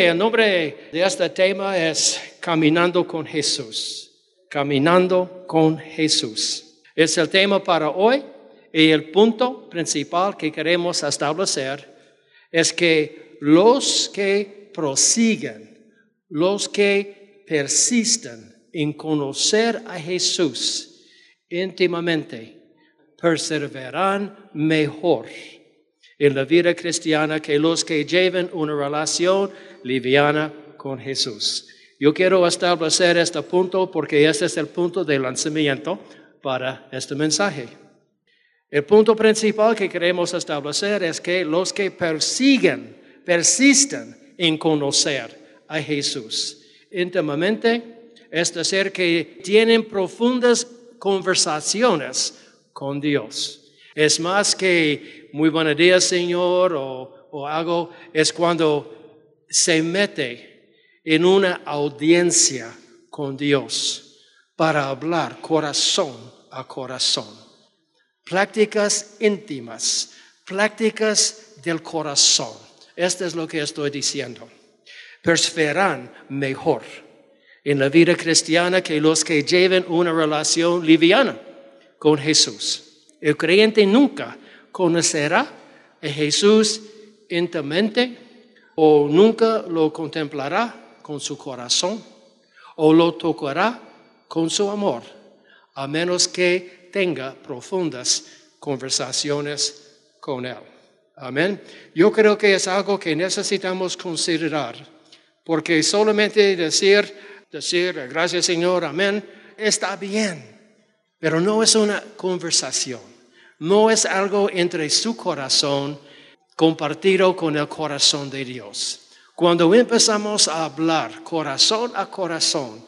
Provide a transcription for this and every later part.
El nombre de este tema es Caminando con Jesús. Caminando con Jesús. Es el tema para hoy y el punto principal que queremos establecer es que los que prosiguen, los que persisten en conocer a Jesús íntimamente, perseverarán mejor en la vida cristiana que los que lleven una relación liviana con Jesús. Yo quiero establecer este punto porque este es el punto de lanzamiento para este mensaje. El punto principal que queremos establecer es que los que persiguen, persisten en conocer a Jesús íntimamente, es decir, que tienen profundas conversaciones con Dios. Es más que muy buenos días, Señor, o, o algo, es cuando se mete en una audiencia con Dios para hablar corazón a corazón. Prácticas íntimas, prácticas del corazón. Esto es lo que estoy diciendo. Perseveran mejor en la vida cristiana que los que lleven una relación liviana con Jesús. El creyente nunca conocerá a Jesús íntimamente o nunca lo contemplará con su corazón o lo tocará con su amor, a menos que tenga profundas conversaciones con Él. Amén. Yo creo que es algo que necesitamos considerar, porque solamente decir, decir, gracias Señor, amén, está bien, pero no es una conversación, no es algo entre su corazón compartido con el corazón de Dios. Cuando empezamos a hablar corazón a corazón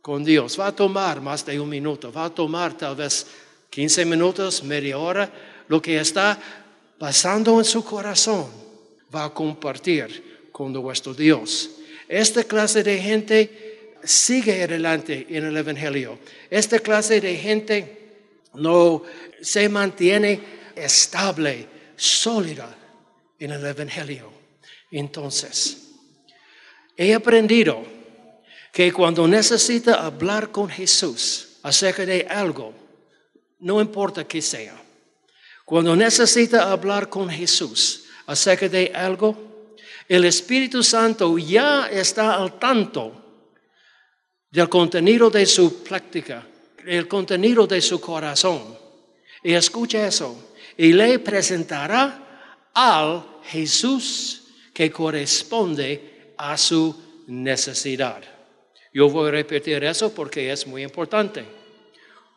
con Dios, va a tomar más de un minuto, va a tomar tal vez 15 minutos, media hora, lo que está pasando en su corazón, va a compartir con nuestro Dios. Esta clase de gente sigue adelante en el Evangelio. Esta clase de gente no se mantiene estable, sólida en el Evangelio. Entonces, he aprendido que cuando necesita hablar con Jesús acerca de algo, no importa qué sea, cuando necesita hablar con Jesús acerca de algo, el Espíritu Santo ya está al tanto del contenido de su práctica, el contenido de su corazón. Y escucha eso. Y le presentará al Jesús que corresponde a su necesidad. Yo voy a repetir eso porque es muy importante.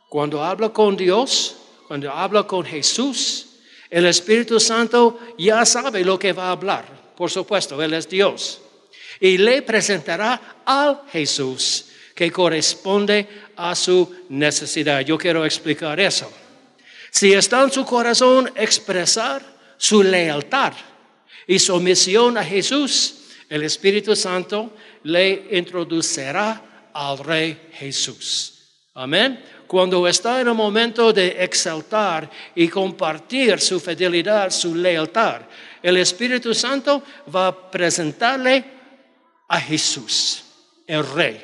Cuando habla con Dios, cuando habla con Jesús, el Espíritu Santo ya sabe lo que va a hablar. Por supuesto, Él es Dios. Y le presentará al Jesús que corresponde a su necesidad. Yo quiero explicar eso. Si está en su corazón expresar su lealtad y sumisión a Jesús, el Espíritu Santo le introducirá al Rey Jesús. Amén. Cuando está en el momento de exaltar y compartir su fidelidad, su lealtad, el Espíritu Santo va a presentarle a Jesús, el Rey.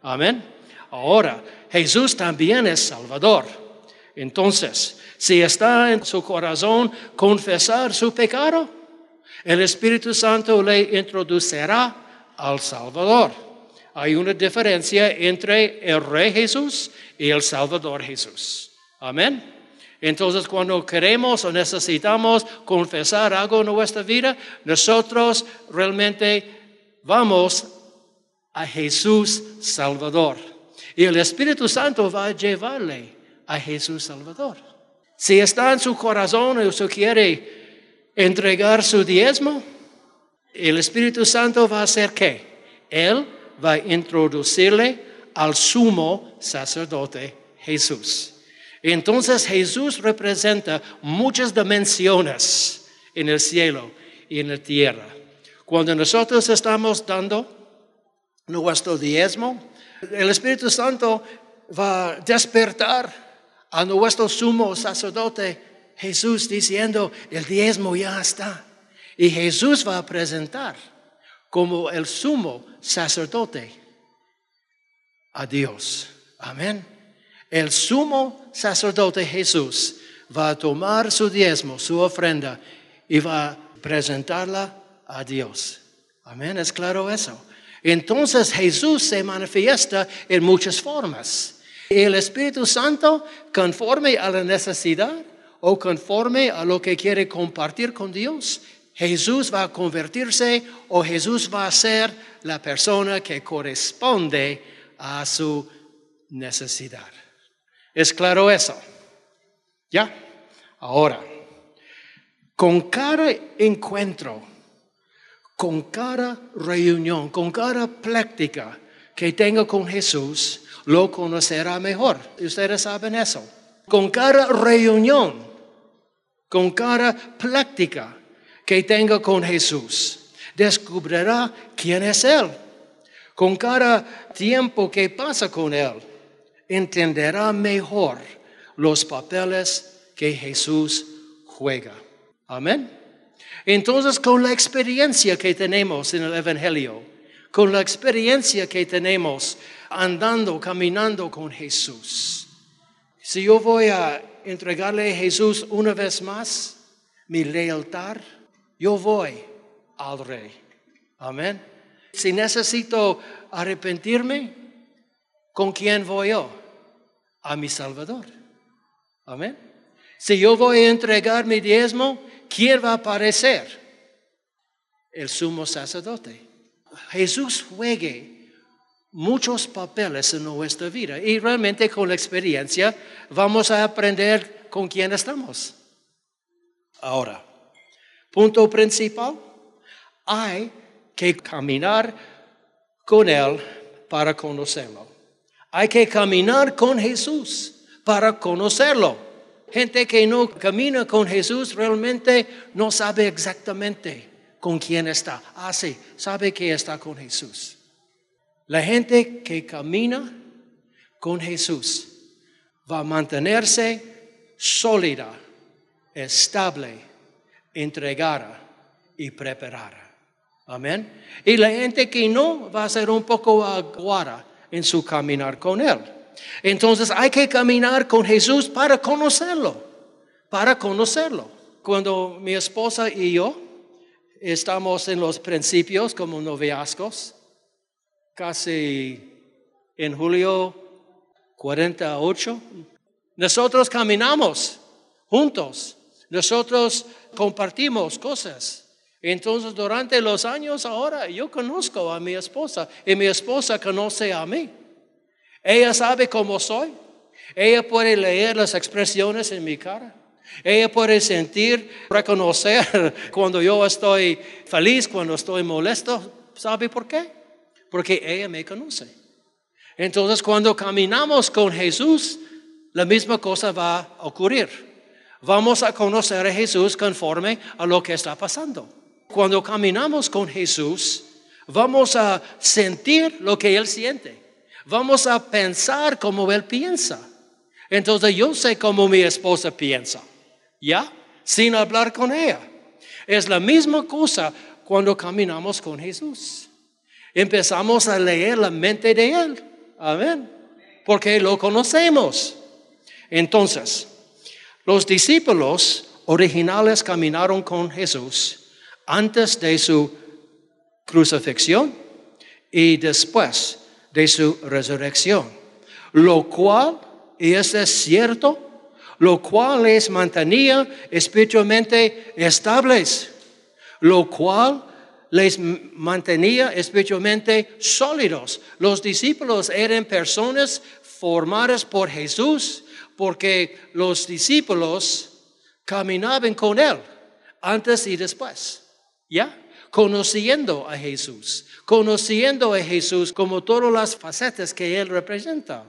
Amén. Ahora, Jesús también es Salvador. Entonces, si está en su corazón confesar su pecado, el Espíritu Santo le introducirá al Salvador. Hay una diferencia entre el Rey Jesús y el Salvador Jesús. Amén. Entonces, cuando queremos o necesitamos confesar algo en nuestra vida, nosotros realmente vamos a Jesús Salvador. Y el Espíritu Santo va a llevarle a Jesús Salvador. Si está en su corazón o se quiere entregar su diezmo, el Espíritu Santo va a hacer qué? Él va a introducirle al sumo sacerdote Jesús. Entonces Jesús representa muchas dimensiones en el cielo y en la tierra. Cuando nosotros estamos dando nuestro diezmo, el Espíritu Santo va a despertar a nuestro sumo sacerdote Jesús diciendo, el diezmo ya está. Y Jesús va a presentar como el sumo sacerdote a Dios. Amén. El sumo sacerdote Jesús va a tomar su diezmo, su ofrenda, y va a presentarla a Dios. Amén, es claro eso. Entonces Jesús se manifiesta en muchas formas. El Espíritu Santo, conforme a la necesidad o conforme a lo que quiere compartir con Dios, Jesús va a convertirse o Jesús va a ser la persona que corresponde a su necesidad. ¿Es claro eso? ¿Ya? Ahora, con cada encuentro, con cada reunión, con cada práctica que tenga con Jesús, lo conocerá mejor. Ustedes saben eso. Con cada reunión, con cada práctica que tenga con Jesús, descubrirá quién es Él. Con cada tiempo que pasa con Él, entenderá mejor los papeles que Jesús juega. Amén. Entonces, con la experiencia que tenemos en el Evangelio, con la experiencia que tenemos andando, caminando con Jesús, si yo voy a entregarle a Jesús una vez más mi lealtad, yo voy al Rey. Amén. Si necesito arrepentirme, ¿con quién voy yo? A mi Salvador. Amén. Si yo voy a entregar mi diezmo, ¿quién va a aparecer? El sumo sacerdote. Jesús juegue muchos papeles en nuestra vida y realmente con la experiencia vamos a aprender con quién estamos. Ahora, punto principal, hay que caminar con Él para conocerlo. Hay que caminar con Jesús para conocerlo. Gente que no camina con Jesús realmente no sabe exactamente con quién está. Ah, sí, sabe que está con Jesús. La gente que camina con Jesús va a mantenerse sólida, estable, entregada y preparada. Amén. Y la gente que no va a ser un poco aguada en su caminar con Él. Entonces hay que caminar con Jesús para conocerlo, para conocerlo. Cuando mi esposa y yo estamos en los principios como noviazgos, casi en julio 48, nosotros caminamos juntos, nosotros compartimos cosas. Entonces, durante los años ahora, yo conozco a mi esposa y mi esposa conoce a mí. Ella sabe cómo soy. Ella puede leer las expresiones en mi cara. Ella puede sentir, reconocer cuando yo estoy feliz, cuando estoy molesto. ¿Sabe por qué? Porque ella me conoce. Entonces cuando caminamos con Jesús, la misma cosa va a ocurrir. Vamos a conocer a Jesús conforme a lo que está pasando. Cuando caminamos con Jesús, vamos a sentir lo que Él siente. Vamos a pensar como Él piensa. Entonces yo sé cómo mi esposa piensa. ¿Ya? Sin hablar con ella. Es la misma cosa cuando caminamos con Jesús. Empezamos a leer la mente de Él. Amén. Porque lo conocemos. Entonces, los discípulos originales caminaron con Jesús antes de su crucifixión y después de su resurrección, lo cual, y eso es cierto, lo cual les mantenía espiritualmente estables, lo cual les mantenía espiritualmente sólidos. Los discípulos eran personas formadas por Jesús porque los discípulos caminaban con Él antes y después. ¿Ya? conociendo a Jesús, conociendo a Jesús como todas las facetas que Él representa.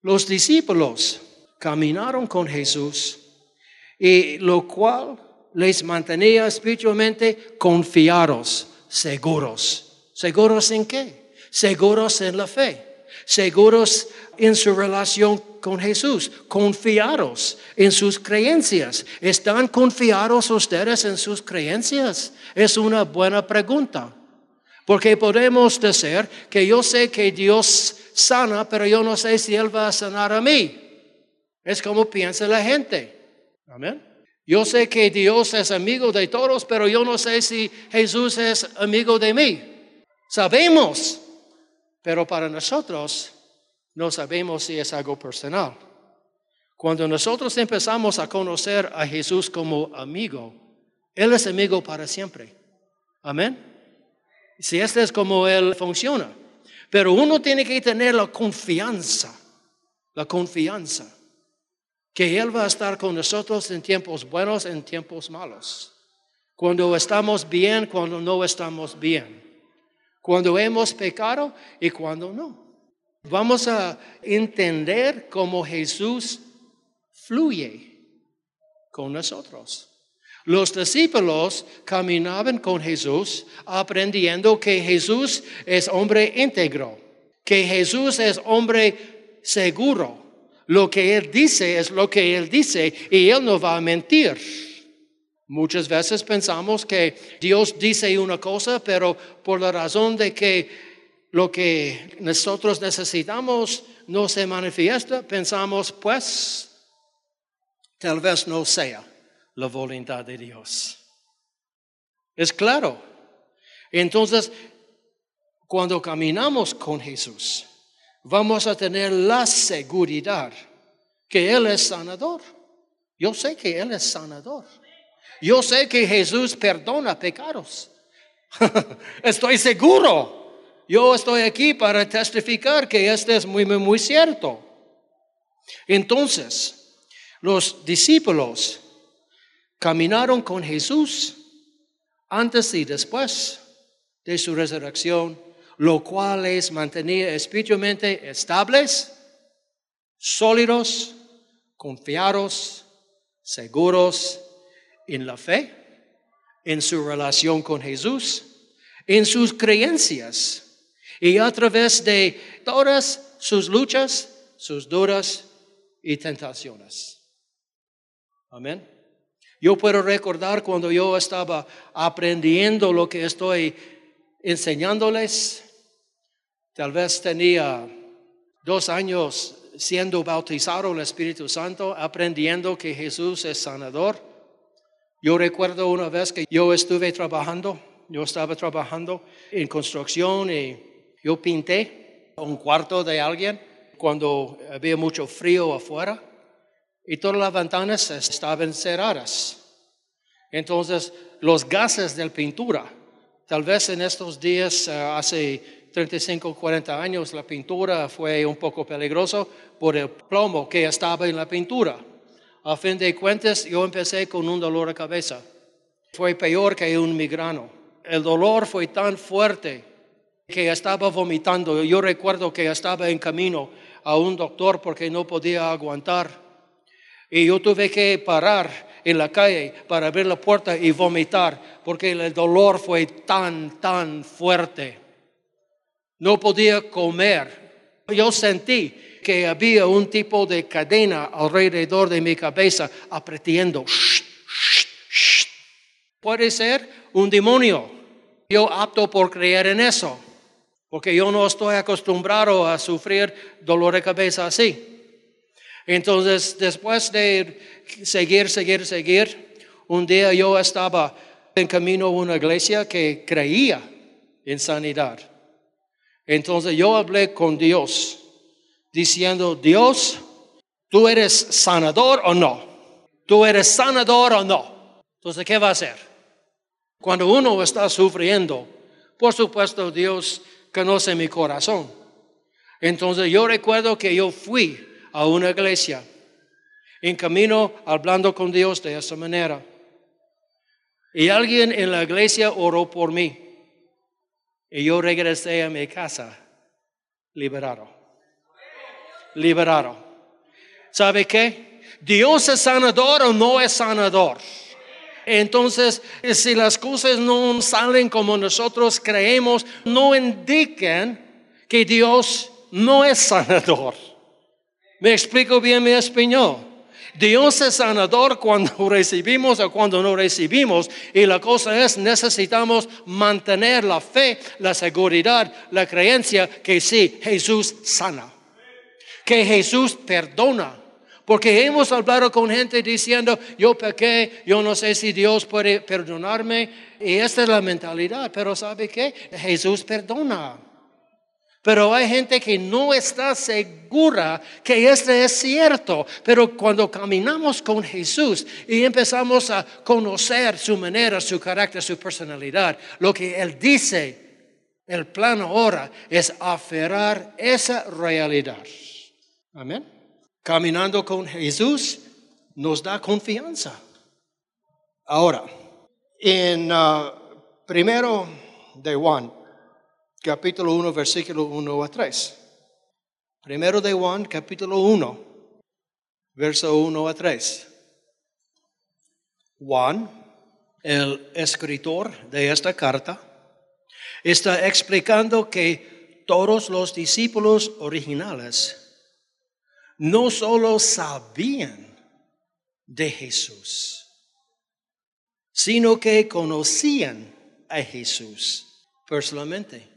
Los discípulos caminaron con Jesús y lo cual les mantenía espiritualmente confiados, seguros. ¿Seguros en qué? Seguros en la fe, seguros en su relación con Jesús, confiados en sus creencias. ¿Están confiados ustedes en sus creencias? Es una buena pregunta. Porque podemos decir que yo sé que Dios sana, pero yo no sé si Él va a sanar a mí. Es como piensa la gente. Amén. Yo sé que Dios es amigo de todos, pero yo no sé si Jesús es amigo de mí. Sabemos, pero para nosotros no sabemos si es algo personal. Cuando nosotros empezamos a conocer a Jesús como amigo, Él es amigo para siempre. Amén. Si este es como Él funciona. Pero uno tiene que tener la confianza, la confianza, que Él va a estar con nosotros en tiempos buenos, en tiempos malos. Cuando estamos bien, cuando no estamos bien. Cuando hemos pecado y cuando no. Vamos a entender cómo Jesús fluye con nosotros. Los discípulos caminaban con Jesús aprendiendo que Jesús es hombre íntegro, que Jesús es hombre seguro. Lo que Él dice es lo que Él dice y Él no va a mentir. Muchas veces pensamos que Dios dice una cosa, pero por la razón de que lo que nosotros necesitamos no se manifiesta, pensamos, pues, tal vez no sea la voluntad de Dios. Es claro. Entonces, cuando caminamos con Jesús, vamos a tener la seguridad que Él es sanador. Yo sé que Él es sanador. Yo sé que Jesús perdona pecados. Estoy seguro. Yo estoy aquí para testificar que esto es muy, muy, cierto. Entonces, los discípulos caminaron con Jesús antes y después de su resurrección, lo cual les mantenía espiritualmente estables, sólidos, confiados, seguros en la fe, en su relación con Jesús, en sus creencias y a través de todas sus luchas, sus dudas y tentaciones. Amén. Yo puedo recordar cuando yo estaba aprendiendo lo que estoy enseñándoles, tal vez tenía dos años siendo bautizado en el Espíritu Santo, aprendiendo que Jesús es sanador. Yo recuerdo una vez que yo estuve trabajando, yo estaba trabajando en construcción y yo pinté un cuarto de alguien cuando había mucho frío afuera y todas las ventanas estaban cerradas. Entonces, los gases de la pintura, tal vez en estos días, eh, hace 35, 40 años, la pintura fue un poco peligroso por el plomo que estaba en la pintura. A fin de cuentas, yo empecé con un dolor de cabeza. Fue peor que un migrano. El dolor fue tan fuerte que estaba vomitando. Yo recuerdo que estaba en camino a un doctor porque no podía aguantar. Y yo tuve que parar en la calle para abrir la puerta y vomitar porque el dolor fue tan, tan fuerte. No podía comer. Yo sentí que había un tipo de cadena alrededor de mi cabeza apretando. Puede ser un demonio. Yo apto por creer en eso porque yo no estoy acostumbrado a sufrir dolor de cabeza así. Entonces, después de seguir, seguir, seguir, un día yo estaba en camino a una iglesia que creía en sanidad. Entonces yo hablé con Dios, diciendo, Dios, ¿tú eres sanador o no? ¿Tú eres sanador o no? Entonces, ¿qué va a hacer? Cuando uno está sufriendo, por supuesto Dios conoce mi corazón. Entonces yo recuerdo que yo fui a una iglesia en camino hablando con Dios de esa manera. Y alguien en la iglesia oró por mí. Y yo regresé a mi casa liberado. Liberado. ¿Sabe qué? Dios es sanador o no es sanador. Entonces, si las cosas no salen como nosotros creemos, no indican que Dios no es sanador. ¿Me explico bien mi español? Dios es sanador cuando recibimos o cuando no recibimos. Y la cosa es, necesitamos mantener la fe, la seguridad, la creencia que sí, Jesús sana. Que Jesús perdona. Porque hemos hablado con gente diciendo, yo pequé, yo no sé si Dios puede perdonarme. Y esta es la mentalidad. Pero ¿sabe qué? Jesús perdona. Pero hay gente que no está segura que esto es cierto. Pero cuando caminamos con Jesús y empezamos a conocer su manera, su carácter, su personalidad, lo que Él dice, el plan ahora es aferrar esa realidad. Amén. Caminando con Jesús nos da confianza. Ahora, en uh, primero de Juan capítulo 1, versículo 1 a 3. Primero de Juan, capítulo 1, verso 1 a 3. Juan, el escritor de esta carta, está explicando que todos los discípulos originales no solo sabían de Jesús, sino que conocían a Jesús personalmente.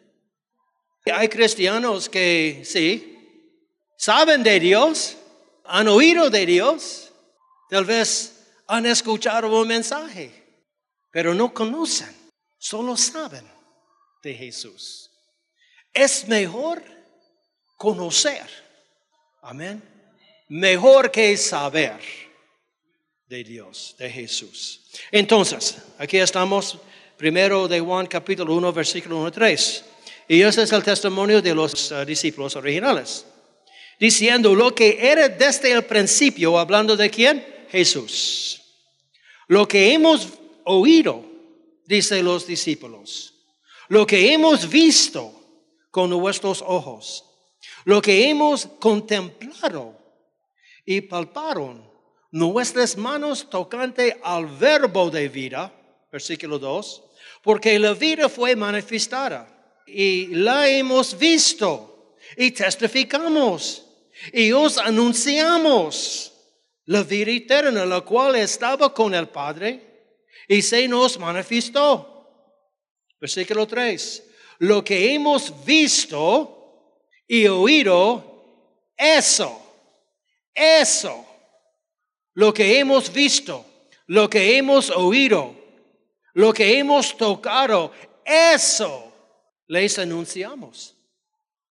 Hay cristianos que sí, saben de Dios, han oído de Dios, tal vez han escuchado un mensaje, pero no conocen, solo saben de Jesús. Es mejor conocer, amén, mejor que saber de Dios, de Jesús. Entonces, aquí estamos, primero de Juan capítulo 1, versículo 1 3. Y ese es el testimonio de los uh, discípulos originales. Diciendo lo que era desde el principio, hablando de quién? Jesús. Lo que hemos oído, dice los discípulos. Lo que hemos visto con nuestros ojos. Lo que hemos contemplado y palparon nuestras manos tocante al verbo de vida, versículo 2, porque la vida fue manifestada y la hemos visto y testificamos y os anunciamos la vida eterna, la cual estaba con el Padre y se nos manifestó. Versículo 3. Lo que hemos visto y oído, eso, eso, lo que hemos visto, lo que hemos oído, lo que hemos tocado, eso les anunciamos.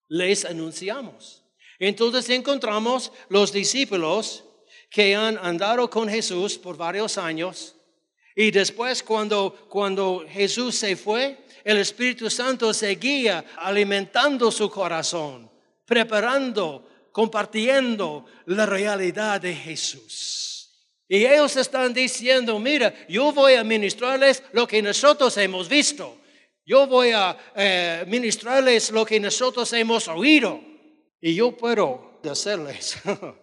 Les anunciamos. Entonces encontramos los discípulos que han andado con Jesús por varios años y después cuando, cuando Jesús se fue, el Espíritu Santo seguía alimentando su corazón, preparando, compartiendo la realidad de Jesús. Y ellos están diciendo, mira, yo voy a ministrarles lo que nosotros hemos visto. Yo voy a eh, ministrarles lo que nosotros hemos oído. Y yo puedo decirles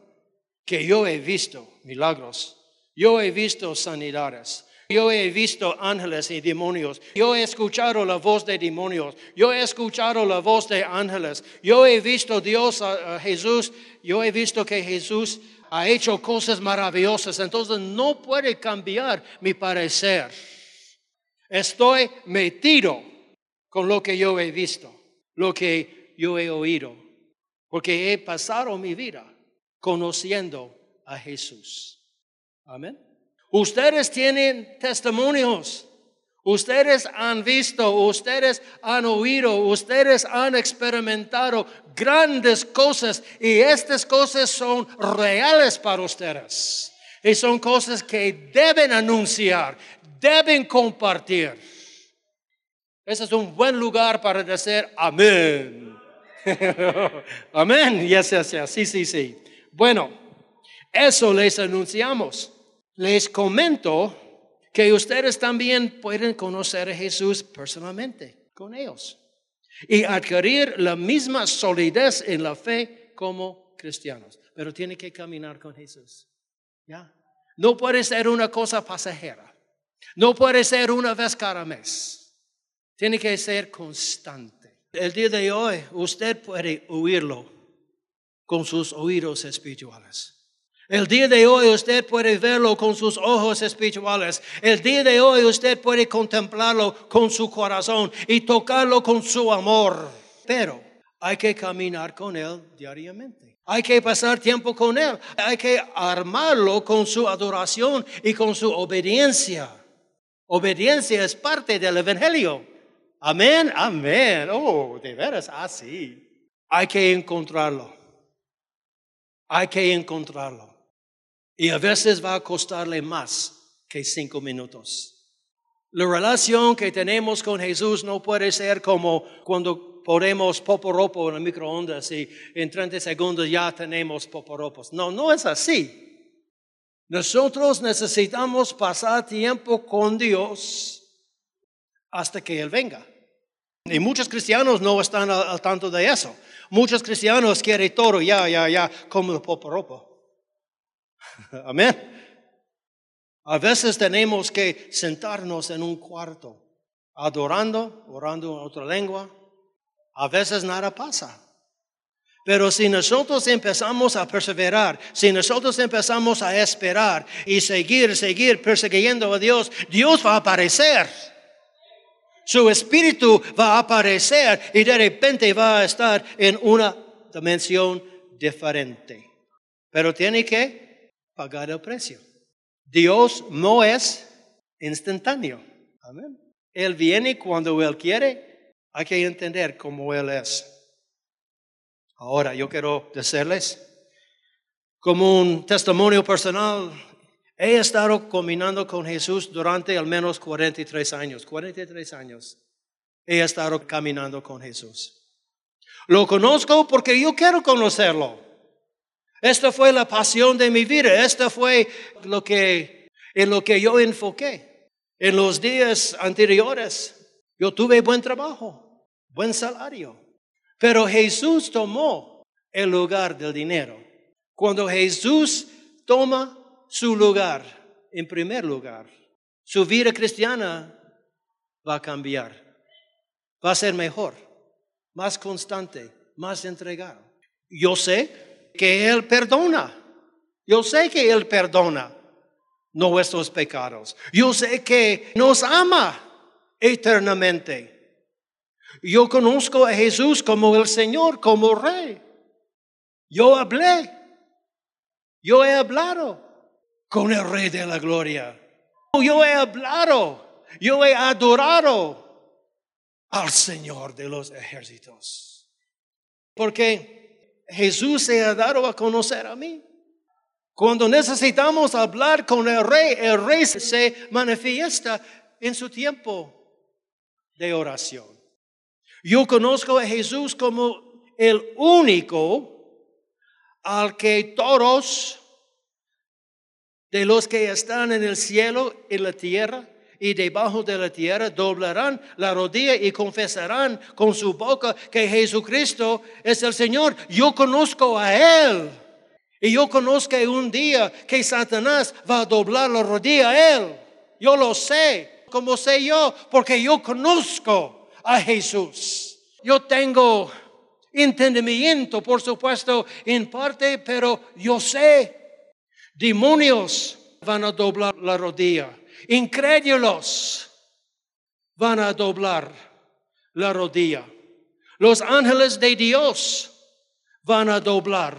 que yo he visto milagros. Yo he visto sanidades. Yo he visto ángeles y demonios. Yo he escuchado la voz de demonios. Yo he escuchado la voz de ángeles. Yo he visto Dios, a Jesús. Yo he visto que Jesús ha hecho cosas maravillosas. Entonces no puede cambiar mi parecer. Estoy metido con lo que yo he visto, lo que yo he oído, porque he pasado mi vida conociendo a Jesús. Amén. Ustedes tienen testimonios. Ustedes han visto, ustedes han oído, ustedes han experimentado grandes cosas y estas cosas son reales para ustedes. Y son cosas que deben anunciar, deben compartir. Ese es un buen lugar para decir amén. amén. Yes, yes, yes. Sí, sí, sí. Bueno, eso les anunciamos. Les comento que ustedes también pueden conocer a Jesús personalmente con ellos y adquirir la misma solidez en la fe como cristianos. Pero tiene que caminar con Jesús. ¿Ya? No puede ser una cosa pasajera. No puede ser una vez cada mes. Tiene que ser constante. El día de hoy usted puede oírlo con sus oídos espirituales. El día de hoy usted puede verlo con sus ojos espirituales. El día de hoy usted puede contemplarlo con su corazón y tocarlo con su amor. Pero hay que caminar con Él diariamente. Hay que pasar tiempo con Él. Hay que armarlo con su adoración y con su obediencia. Obediencia es parte del Evangelio. Amén, amén. Oh, de veras, así. Hay que encontrarlo. Hay que encontrarlo. Y a veces va a costarle más que cinco minutos. La relación que tenemos con Jesús no puede ser como cuando ponemos poporopo en el microondas y en 30 segundos ya tenemos poporopos. No, no es así. Nosotros necesitamos pasar tiempo con Dios hasta que Él venga. Y muchos cristianos no están al, tanto de eso. Muchos cristianos quieren todo ya, ya, ya, como el poporopo. Amén. A veces tenemos que sentarnos en un cuarto, adorando, orando en otra lengua. A veces nada pasa. Pero si nosotros empezamos a perseverar, si nosotros empezamos a esperar y seguir, seguir persiguiendo a Dios, Dios va a aparecer. Su espíritu va a aparecer y de repente va a estar en una dimensión diferente. Pero tiene que pagar el precio. Dios no es instantáneo. Amén. Él viene cuando Él quiere. Hay que entender cómo Él es. Ahora, yo quiero decirles, como un testimonio personal, he estado caminando con Jesús durante al menos 43 años. 43 años. He estado caminando con Jesús. Lo conozco porque yo quiero conocerlo. Esta fue la pasión de mi vida. Esta fue lo que, en lo que yo enfoqué. En los días anteriores, yo tuve buen trabajo, buen salario. Pero Jesús tomó el lugar del dinero. Cuando Jesús toma su lugar, en primer lugar, su vida cristiana va a cambiar. Va a ser mejor, más constante, más entregado. Yo sé que Él perdona. Yo sé que Él perdona nuestros pecados. Yo sé que nos ama eternamente. Yo conozco a Jesús como el Señor, como Rey. Yo hablé, yo he hablado con el Rey de la Gloria. Yo he hablado, yo he adorado al Señor de los ejércitos. Porque Jesús se ha dado a conocer a mí. Cuando necesitamos hablar con el rey, el rey se manifiesta en su tiempo de oración. Yo conozco a Jesús como el único al que todos de los que están en el cielo y la tierra y debajo de la tierra doblarán la rodilla y confesarán con su boca que Jesucristo es el Señor. Yo conozco a Él. Y yo conozco un día que Satanás va a doblar la rodilla a Él. Yo lo sé. como sé yo? Porque yo conozco a Jesús. Yo tengo entendimiento, por supuesto, en parte, pero yo sé. Demonios van a doblar la rodilla incrédulos van a doblar la rodilla. Los ángeles de Dios van a doblar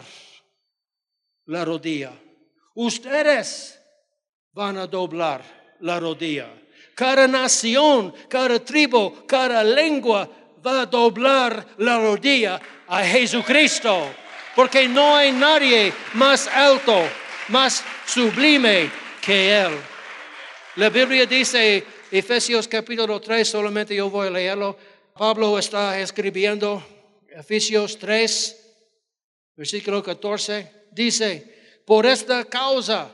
la rodilla. Ustedes van a doblar la rodilla. Cada nación, cada tribu, cada lengua va a doblar la rodilla a Jesucristo. Porque no hay nadie más alto, más sublime que Él. La Biblia dice, Efesios capítulo 3, solamente yo voy a leerlo. Pablo está escribiendo, Efesios 3, versículo 14, dice, por esta causa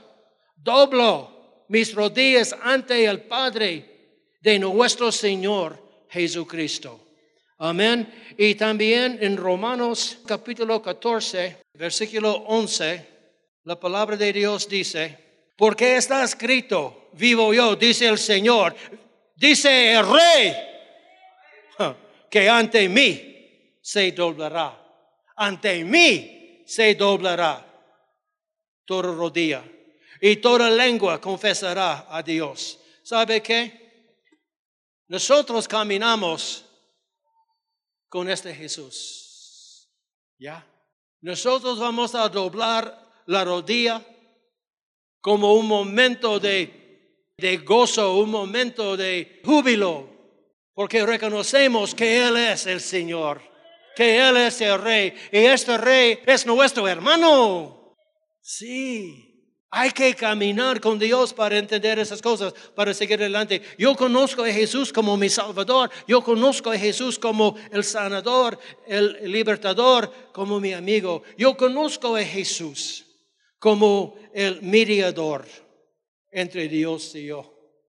doblo mis rodillas ante el Padre de nuestro Señor Jesucristo. Amén. Y también en Romanos capítulo 14, versículo 11, la palabra de Dios dice, porque está escrito, vivo yo, dice el Señor, dice el rey, que ante mí se doblará, ante mí se doblará toda rodilla y toda lengua confesará a Dios. ¿Sabe qué? Nosotros caminamos con este Jesús. ¿Ya? Nosotros vamos a doblar la rodilla como un momento de, de gozo, un momento de júbilo, porque reconocemos que Él es el Señor, que Él es el Rey, y este Rey es nuestro hermano. Sí. Hay que caminar con Dios para entender esas cosas, para seguir adelante. Yo conozco a Jesús como mi Salvador, yo conozco a Jesús como el sanador, el libertador, como mi amigo. Yo conozco a Jesús como el mediador entre Dios y yo.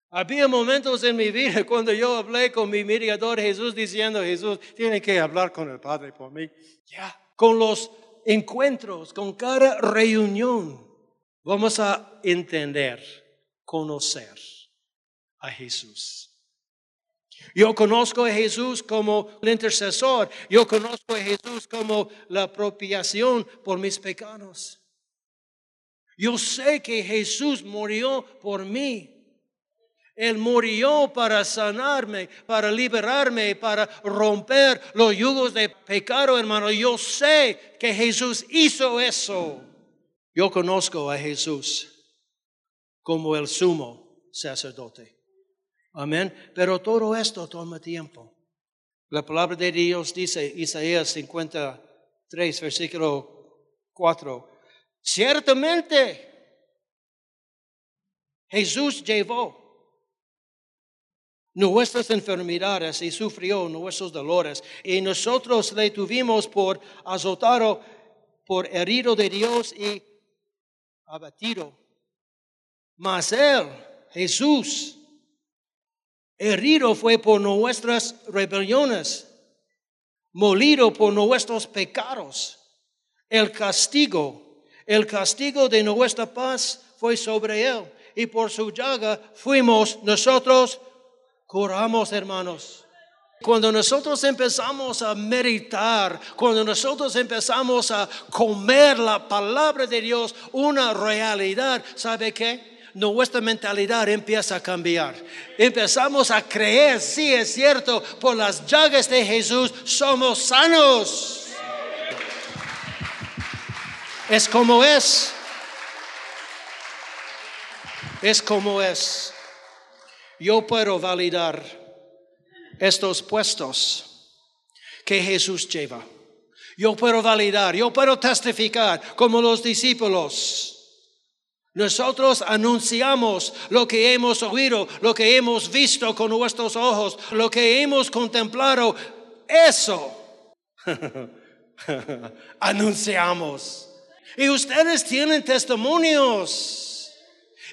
Había momentos en mi vida cuando yo hablé con mi mediador Jesús diciendo, Jesús, tiene que hablar con el Padre por mí. Ya, con los encuentros, con cada reunión Vamos a entender, conocer a Jesús. Yo conozco a Jesús como el intercesor. Yo conozco a Jesús como la apropiación por mis pecados. Yo sé que Jesús murió por mí. Él murió para sanarme, para liberarme, para romper los yugos de pecado, hermano. Yo sé que Jesús hizo eso. Yo conozco a Jesús como el sumo sacerdote. Amén. Pero todo esto toma tiempo. La palabra de Dios dice, Isaías 53, versículo 4, ciertamente Jesús llevó nuestras enfermedades y sufrió nuestros dolores y nosotros le tuvimos por azotado, por herido de Dios y abatido. Mas Él, Jesús, herido fue por nuestras rebeliones, molido por nuestros pecados. El castigo, el castigo de nuestra paz fue sobre Él. Y por su llaga fuimos nosotros curamos, hermanos. Cuando nosotros empezamos a meditar, cuando nosotros empezamos a comer la palabra de Dios, una realidad, ¿sabe qué? Nuestra mentalidad empieza a cambiar. Empezamos a creer, sí es cierto, por las llagas de Jesús somos sanos. Es como es. Es como es. Yo puedo validar estos puestos que Jesús lleva. Yo puedo validar, yo puedo testificar como los discípulos. Nosotros anunciamos lo que hemos oído, lo que hemos visto con nuestros ojos, lo que hemos contemplado. Eso anunciamos. Y ustedes tienen testimonios.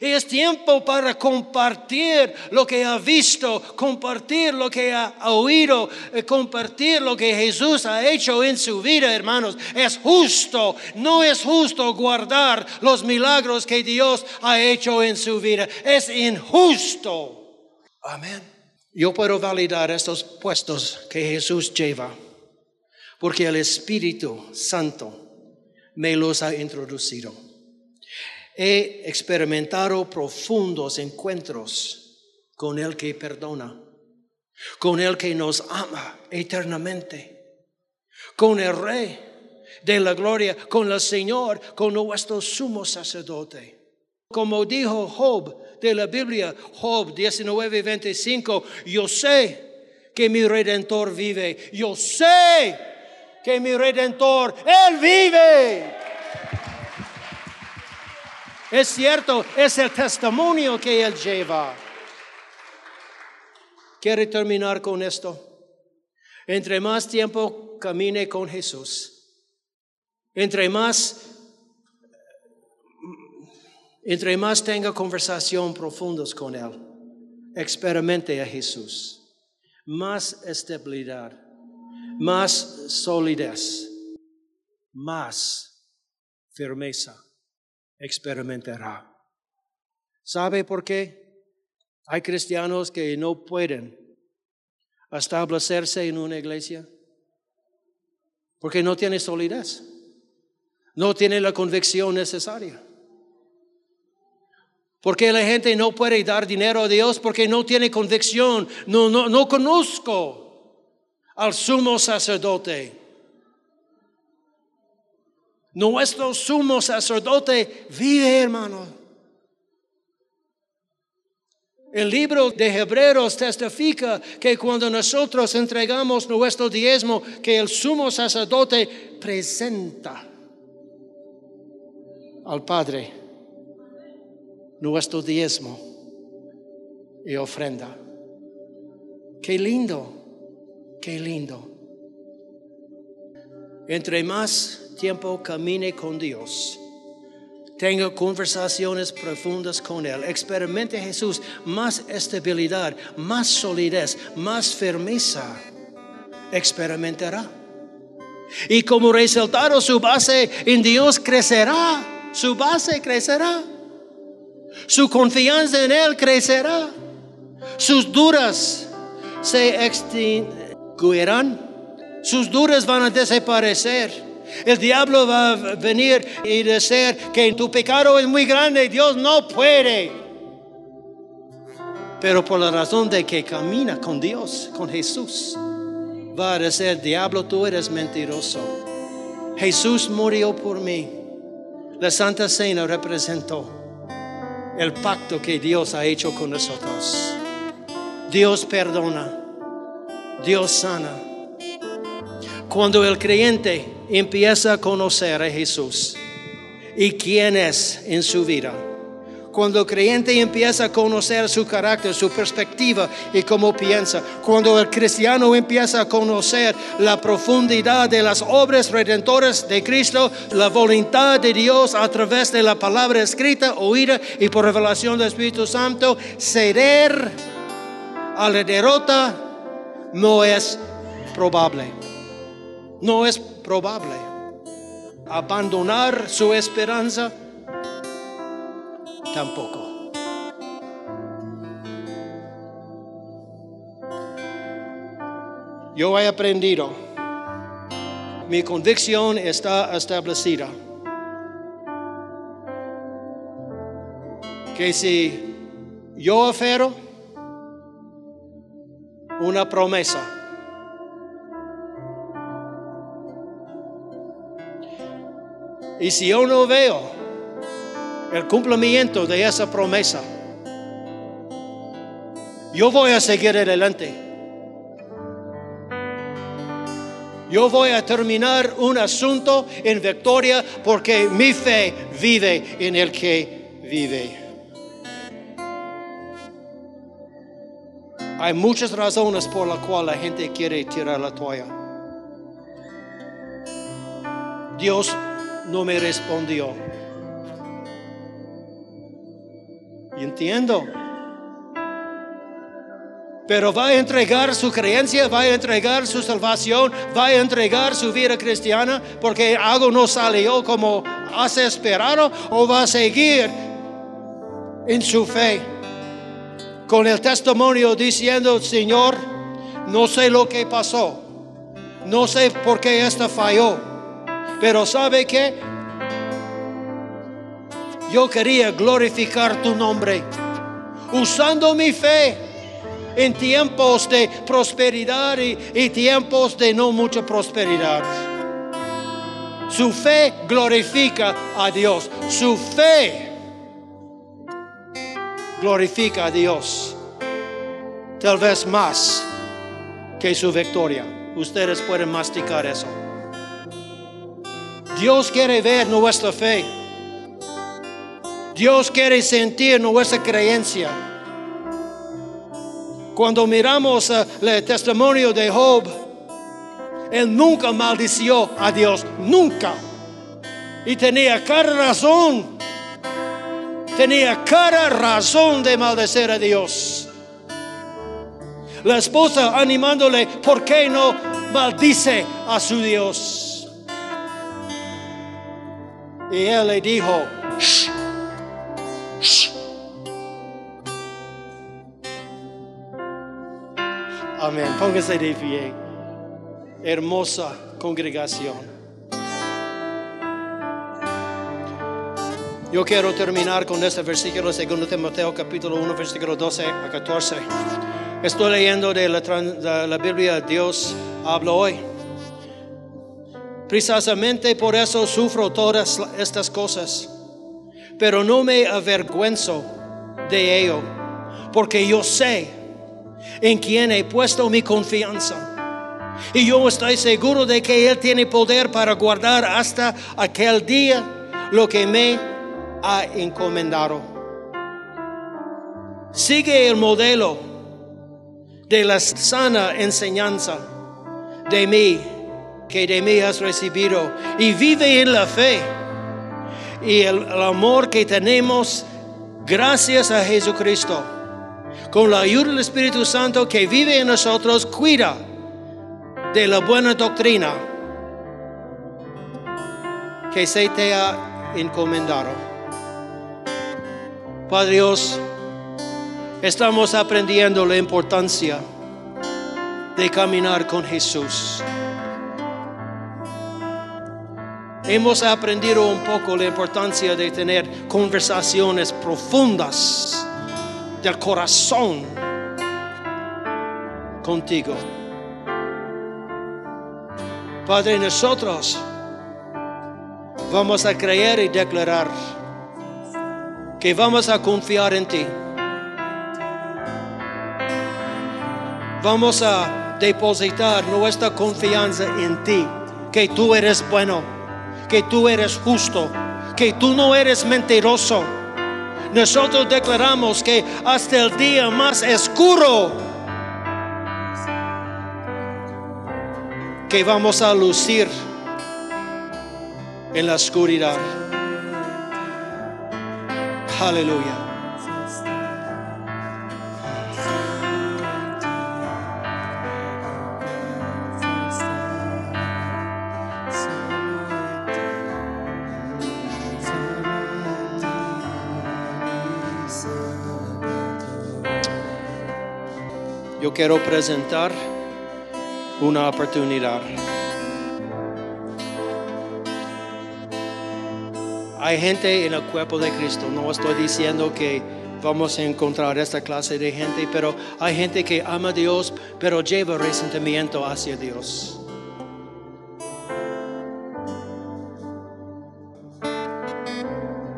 Y es tiempo para compartir lo que ha visto, compartir lo que ha oído, eh, compartir lo que Jesús ha hecho en su vida, hermanos. Es justo, no es justo guardar los milagros que Dios ha hecho en su vida. Es injusto. Amén. Yo puedo validar estos puestos que Jesús lleva, porque el Espíritu Santo me los ha introducido he experimentado profundos encuentros con el que perdona, con el que nos ama eternamente, con el Rey de la gloria, con el Señor, con nuestro sumo sacerdote. Como dijo Job de la Biblia, Job 19, 25, yo sé que mi redentor vive, yo sé que mi redentor, Él vive. Es cierto, es el testimonio que Él lleva. Quiere terminar con esto. Entre más tiempo camine con Jesús, entre más, entre más tenga conversación profundas con Él, experimente a Jesús, más estabilidad, más solidez, más firmeza experimentará. ¿Sabe por qué? Hay cristianos que no pueden establecerse en una iglesia porque no tiene solidez, no tiene la convicción necesaria. Porque la gente no puede dar dinero a Dios porque no tiene convicción. No, no, no conozco al sumo sacerdote. Nuestro sumo sacerdote vive, hermano. El libro de Hebreos testifica que cuando nosotros entregamos nuestro diezmo, que el sumo sacerdote presenta al Padre nuestro diezmo y ofrenda. Qué lindo, qué lindo. Entre más tiempo camine con Dios, tenga conversaciones profundas con Él, experimente Jesús más estabilidad, más solidez, más firmeza, experimentará. Y como resultado su base en Dios crecerá, su base crecerá, su confianza en Él crecerá, sus dudas se extinguirán, sus dudas van a desaparecer el diablo va a venir y decir que tu pecado es muy grande, Dios no puede. Pero por la razón de que camina con Dios, con Jesús, va a decir, diablo, tú eres mentiroso. Jesús murió por mí. La Santa Cena representó el pacto que Dios ha hecho con nosotros. Dios perdona, Dios sana. Cuando el creyente empieza a conocer a Jesús y quién es en su vida. Cuando el creyente empieza a conocer su carácter, su perspectiva y cómo piensa. Cuando el cristiano empieza a conocer la profundidad de las obras redentoras de Cristo, la voluntad de Dios a través de la palabra escrita, oída y por revelación del Espíritu Santo, ceder a la derrota no es probable. No es probable. Abandonar su esperanza tampoco. Yo he aprendido, mi convicción está establecida, que si yo ofero una promesa, Y si yo no veo el cumplimiento de esa promesa, yo voy a seguir adelante. Yo voy a terminar un asunto en victoria porque mi fe vive en el que vive. Hay muchas razones por las cuales la gente quiere tirar la toalla. Dios no me respondió. Y entiendo. Pero va a entregar su creencia, va a entregar su salvación, va a entregar su vida cristiana porque algo no salió como hace esperado o va a seguir en su fe con el testimonio diciendo, Señor, no sé lo que pasó, no sé por qué esta falló, pero ¿sabe qué? Yo quería glorificar tu nombre usando mi fe en tiempos de prosperidad y, tiempos de no mucha prosperidad. Su fe glorifica a Dios. Su fe glorifica a Dios. Tal vez más que su victoria. Ustedes pueden masticar eso. Dios quiere ver nuestra fe. Dios quiere sentir nuestra creencia. Cuando miramos eh, el testimonio de Job, él nunca maldició a Dios, nunca. Y tenía cada razón, tenía cada razón de maldecir a Dios. La esposa animándole, ¿por qué no maldice a su Dios? Y él le dijo, shh, shh. Amén. Póngase de pie. Hermosa congregación. Yo quiero terminar con este versículo, 2 Timoteo capítulo 1, versículo 12 a 14. Estoy leyendo de la, de Biblia, Dios habla hoy. Precisamente por eso sufro todas estas cosas, pero no me avergüenzo de ello, porque yo sé en quién he puesto mi confianza. Y yo estoy seguro de que Él tiene poder para guardar hasta aquel día lo que me ha encomendado. Sigue el modelo de la sana enseñanza de mí que de mí has recibido y vive en la fe y el, amor que tenemos gracias a Jesucristo. Con la ayuda del Espíritu Santo que vive en nosotros, cuida de la buena doctrina que se te ha encomendado. Padre Dios, estamos aprendiendo la importancia de caminar con Jesús. Hemos aprendido un poco la importancia de tener conversaciones profundas del corazón contigo. Padre, nosotros vamos a creer y declarar que vamos a confiar en ti. Vamos a depositar nuestra confianza en ti, que tú eres bueno, que tú eres justo, que tú no eres mentiroso. Nosotros declaramos que hasta el día más oscuro que vamos a lucir en la oscuridad. Aleluya. Yo quiero presentar una oportunidad. Hay gente en el cuerpo de Cristo, no estoy diciendo que vamos a encontrar esta clase de gente, pero hay gente que ama a Dios, pero lleva resentimiento hacia Dios.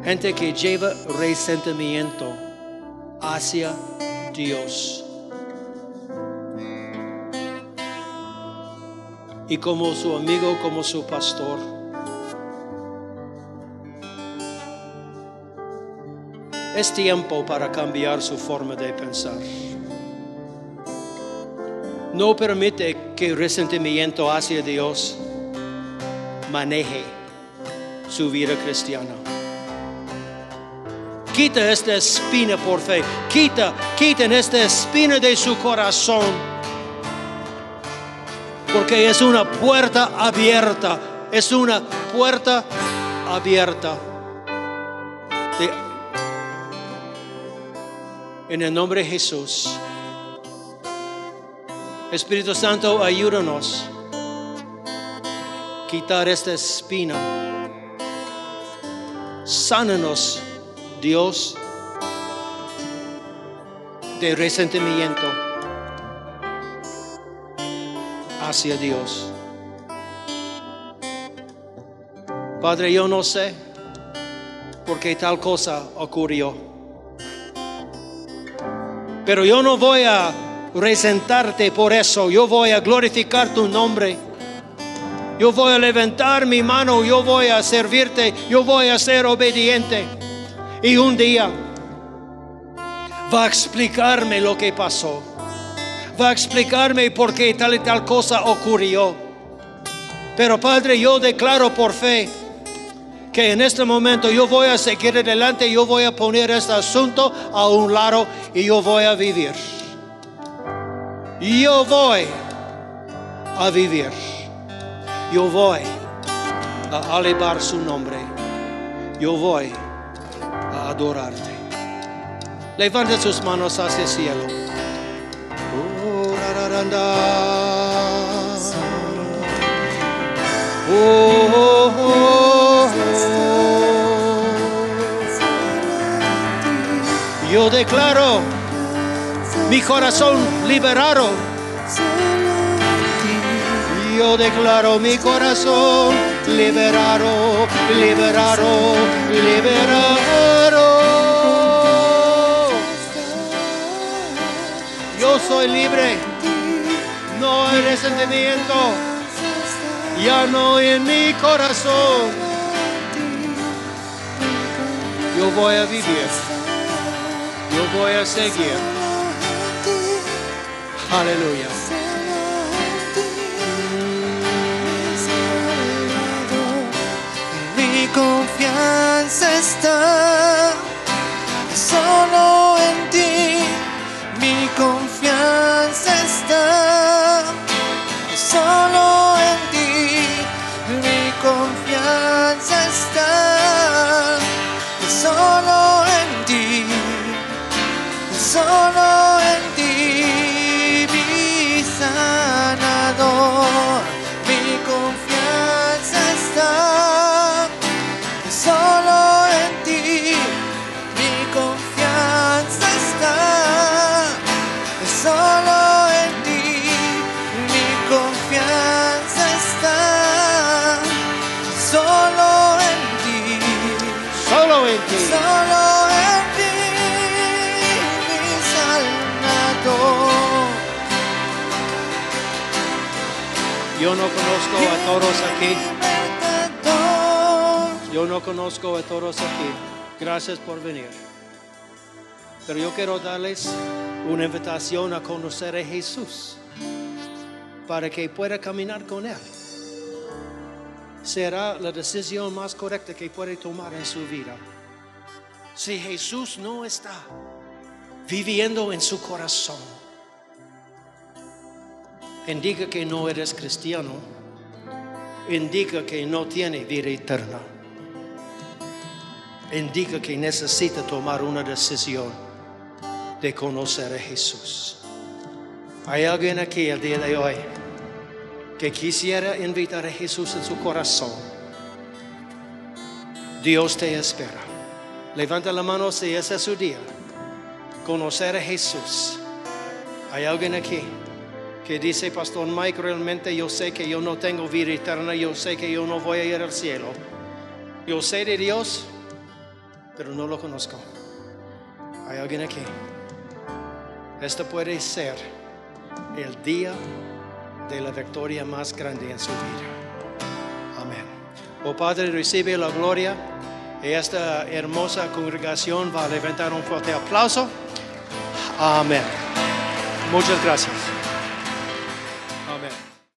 Gente que lleva resentimiento hacia Dios. y como su amigo, como su pastor. Es tiempo para cambiar su forma de pensar. No permite que el resentimiento hacia Dios maneje su vida cristiana. Quita esta espina por fe. Quita, quiten esta espina de su corazón porque es una puerta abierta, es una puerta abierta. En el nombre de Jesús. Espíritu Santo, ayúdanos a quitar esta espina. Sánanos, Dios, de resentimiento hacia Dios. Padre, yo no sé por qué tal cosa ocurrió. Pero yo no voy a resentarte por eso. Yo voy a glorificar tu nombre. Yo voy a levantar mi mano. Yo voy a servirte. Yo voy a ser obediente. Y un día va a explicarme lo que pasó va a explicarme por qué tal y tal cosa ocurrió. Pero Padre, yo declaro por fe que en este momento yo voy a seguir adelante, yo voy a poner este asunto a un lado y yo voy a vivir. Yo voy a vivir. Yo voy a elevar su nombre. Yo voy a adorarte. Levanta sus manos hacia el cielo. Oh. Oh, oh, oh, Yo declaro mi corazón liberado. Yo declaro mi corazón liberado, liberado, liberado. Yo soy libre, no hay resentimiento, ya no en mi corazón. Yo voy a vivir, yo voy a seguir. Aleluya. Mi confianza está solo en ti. Mi confianza está solo en ti. Mi confianza está solo en ti. Solo en conozco a todos aquí. Yo no conozco a todos aquí. Gracias por venir. Pero yo quiero darles una invitación a conocer a Jesús para que pueda caminar con Él. Será la decisión más correcta que puede tomar en su vida. Si Jesús no está viviendo en su corazón, indica que no eres cristiano, indica que no tiene vida eterna indica que necesita tomar una decisión de conocer a Jesús. Hay alguien aquí el día de hoy que quisiera invitar a Jesús en su corazón. Dios te espera. Levanta la mano si ese es su día. Conocer a Jesús. Hay alguien aquí que dice, Pastor Mike, realmente yo sé que yo no tengo vida eterna, yo sé que yo no voy a ir al cielo. Yo sé de Dios, pero no lo conozco. Hay alguien aquí. Este puede ser el día de la victoria más grande en su vida. Amén. Oh Padre, recibe la gloria. Y esta hermosa congregación va a levantar un fuerte aplauso. Amén. Muchas gracias.